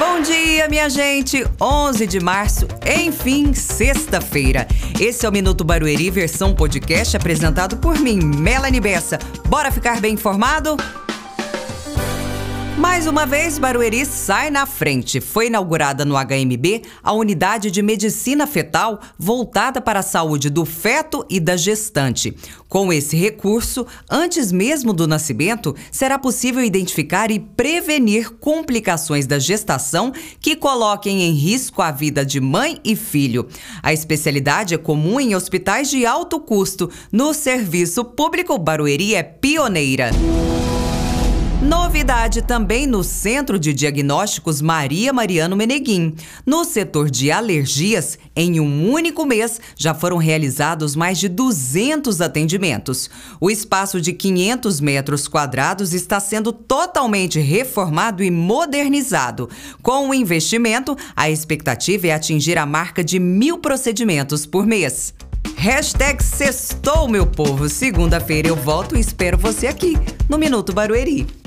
Bom dia, minha gente! 11 de março, enfim, sexta-feira. Esse é o Minuto Barueri, versão podcast, apresentado por mim, Melanie Bessa. Bora ficar bem informado? Mais uma vez, Barueri sai na frente. Foi inaugurada no HMB a unidade de medicina fetal voltada para a saúde do feto e da gestante. Com esse recurso, antes mesmo do nascimento, será possível identificar e prevenir complicações da gestação que coloquem em risco a vida de mãe e filho. A especialidade é comum em hospitais de alto custo. No serviço público, Barueri é pioneira. Novidade também no Centro de Diagnósticos Maria Mariano Meneguim. No setor de alergias, em um único mês, já foram realizados mais de 200 atendimentos. O espaço de 500 metros quadrados está sendo totalmente reformado e modernizado. Com o investimento, a expectativa é atingir a marca de mil procedimentos por mês. Hashtag sextou, meu povo. Segunda-feira eu volto e espero você aqui no Minuto Barueri.